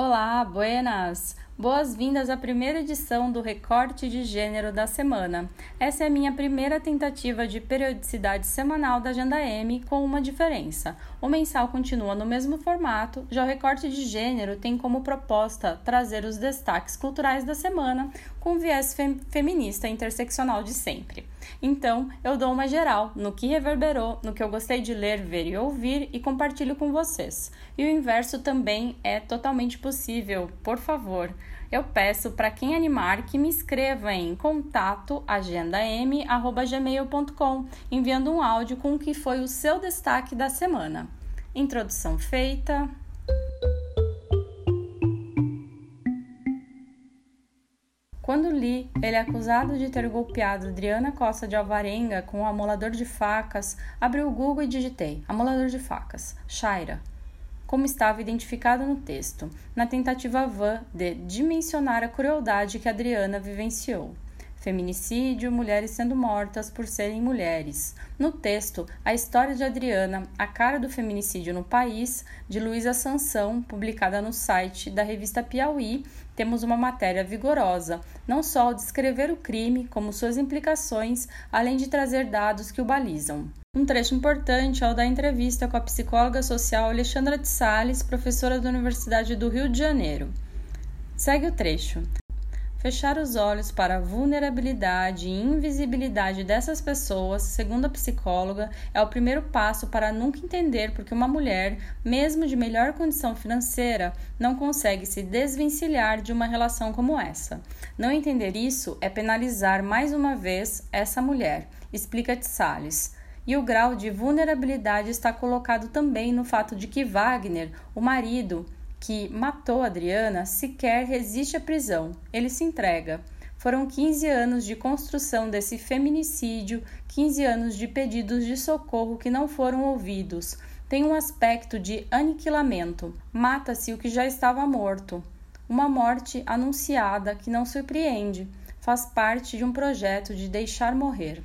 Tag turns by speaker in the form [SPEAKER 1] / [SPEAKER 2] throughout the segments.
[SPEAKER 1] Olá, buenas! Boas-vindas à primeira edição do Recorte de Gênero da semana. Essa é a minha primeira tentativa de periodicidade semanal da Agenda M, com uma diferença. O mensal continua no mesmo formato, já o Recorte de Gênero tem como proposta trazer os destaques culturais da semana com viés fem feminista interseccional de sempre. Então, eu dou uma geral no que reverberou, no que eu gostei de ler, ver e ouvir e compartilho com vocês. E o inverso também é totalmente possível, por favor eu peço para quem animar que me escreva em contato agendam@gmail.com, enviando um áudio com o que foi o seu destaque da semana. Introdução feita. Quando li ele é acusado de ter golpeado Adriana Costa de Alvarenga com um amolador de facas, abri o Google e digitei amolador de facas, Shaira como estava identificado no texto, na tentativa vã de dimensionar a crueldade que Adriana vivenciou. Feminicídio, mulheres sendo mortas por serem mulheres. No texto, a história de Adriana, a cara do feminicídio no país, de Luísa Sansão, publicada no site da revista Piauí, temos uma matéria vigorosa, não só ao descrever o crime, como suas implicações, além de trazer dados que o balizam. Um trecho importante é o da entrevista com a psicóloga social Alexandra de Sales, professora da Universidade do Rio de Janeiro. Segue o trecho. Fechar os olhos para a vulnerabilidade e invisibilidade dessas pessoas, segundo a psicóloga, é o primeiro passo para nunca entender porque uma mulher, mesmo de melhor condição financeira, não consegue se desvencilhar de uma relação como essa. Não entender isso é penalizar mais uma vez essa mulher, explica Tsales. E o grau de vulnerabilidade está colocado também no fato de que Wagner, o marido, que matou Adriana sequer resiste à prisão. Ele se entrega. Foram 15 anos de construção desse feminicídio, 15 anos de pedidos de socorro que não foram ouvidos. Tem um aspecto de aniquilamento. Mata-se o que já estava morto. Uma morte anunciada que não surpreende. Faz parte de um projeto de deixar morrer.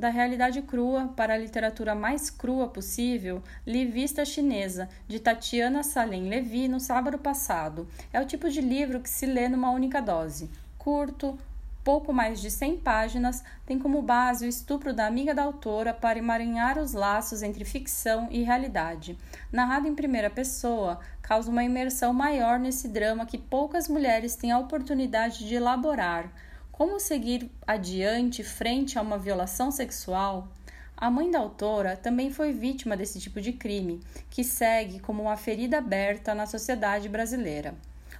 [SPEAKER 1] Da realidade crua para a literatura mais crua possível, li Vista Chinesa, de Tatiana Salem Levi, no sábado passado. É o tipo de livro que se lê numa única dose. Curto, pouco mais de 100 páginas, tem como base o estupro da amiga da autora para emaranhar os laços entre ficção e realidade. Narrado em primeira pessoa, causa uma imersão maior nesse drama que poucas mulheres têm a oportunidade de elaborar. Como seguir adiante frente a uma violação sexual? A mãe da autora também foi vítima desse tipo de crime, que segue como uma ferida aberta na sociedade brasileira.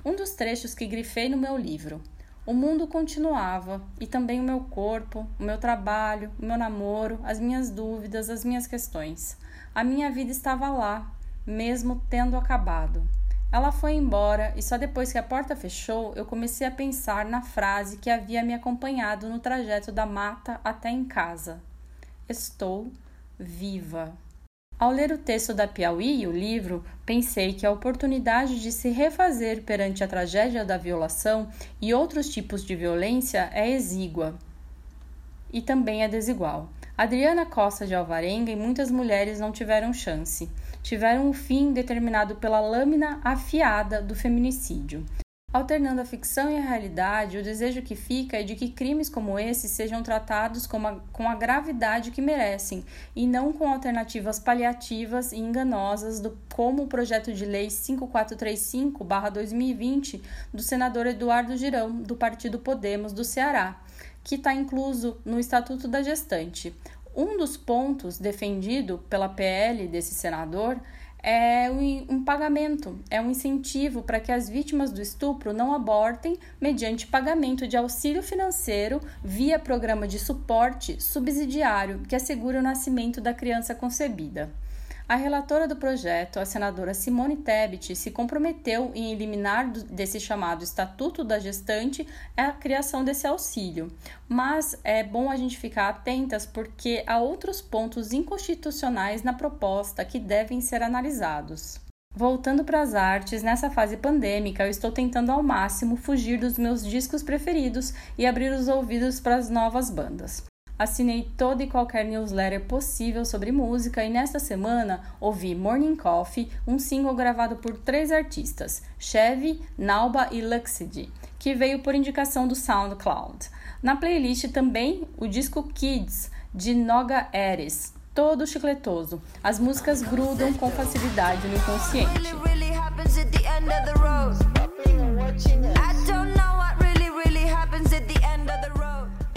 [SPEAKER 1] Um dos trechos que grifei no meu livro. O mundo continuava, e também o meu corpo, o meu trabalho, o meu namoro, as minhas dúvidas, as minhas questões. A minha vida estava lá, mesmo tendo acabado. Ela foi embora e só depois que a porta fechou eu comecei a pensar na frase que havia me acompanhado no trajeto da mata até em casa: Estou viva. Ao ler o texto da Piauí e o livro, pensei que a oportunidade de se refazer perante a tragédia da violação e outros tipos de violência é exígua e também é desigual. Adriana Costa de Alvarenga e muitas mulheres não tiveram chance tiveram um fim determinado pela lâmina afiada do feminicídio. Alternando a ficção e a realidade, o desejo que fica é de que crimes como esse sejam tratados com a, com a gravidade que merecem e não com alternativas paliativas e enganosas, do, como o projeto de lei 5435-2020 do senador Eduardo Girão, do Partido Podemos do Ceará, que está incluso no Estatuto da Gestante. Um dos pontos defendido pela PL desse senador é um pagamento, é um incentivo para que as vítimas do estupro não abortem mediante pagamento de auxílio financeiro via programa de suporte subsidiário que assegura o nascimento da criança concebida. A relatora do projeto, a senadora Simone Tebet, se comprometeu em eliminar desse chamado Estatuto da Gestante a criação desse auxílio. Mas é bom a gente ficar atentas porque há outros pontos inconstitucionais na proposta que devem ser analisados. Voltando para as artes, nessa fase pandêmica, eu estou tentando ao máximo fugir dos meus discos preferidos e abrir os ouvidos para as novas bandas. Assinei toda e qualquer newsletter possível sobre música e nesta semana ouvi Morning Coffee, um single gravado por três artistas, Chevy, Nauba e Luxid, que veio por indicação do SoundCloud. Na playlist também o disco Kids, de Noga Eres, todo chicletoso. As músicas grudam com facilidade no inconsciente.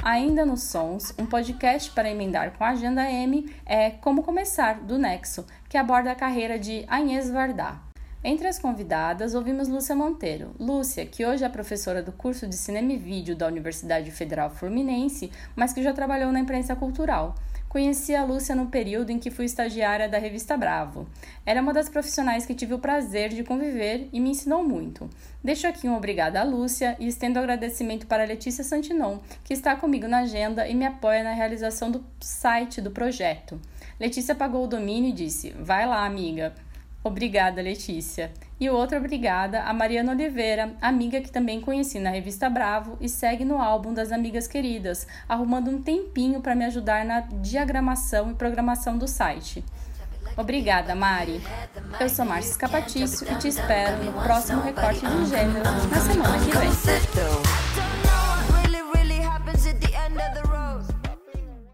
[SPEAKER 1] Ainda nos sons, um podcast para emendar com a Agenda M é Como Começar, do Nexo, que aborda a carreira de Agnes Varda. Entre as convidadas, ouvimos Lúcia Monteiro. Lúcia, que hoje é professora do curso de Cinema e Vídeo da Universidade Federal Fluminense, mas que já trabalhou na imprensa cultural. Conheci a Lúcia no período em que fui estagiária da revista Bravo. Era uma das profissionais que tive o prazer de conviver e me ensinou muito. Deixo aqui um obrigada à Lúcia e estendo agradecimento para Letícia Santinon, que está comigo na agenda e me apoia na realização do site do projeto. Letícia pagou o domínio e disse: Vai lá, amiga. Obrigada, Letícia. E outra obrigada a Mariana Oliveira, amiga que também conheci na revista Bravo e segue no álbum das Amigas Queridas, arrumando um tempinho para me ajudar na diagramação e programação do site. Obrigada, Mari. Eu sou Márcia Capatício e te espero no próximo recorte de gênero na semana que vem.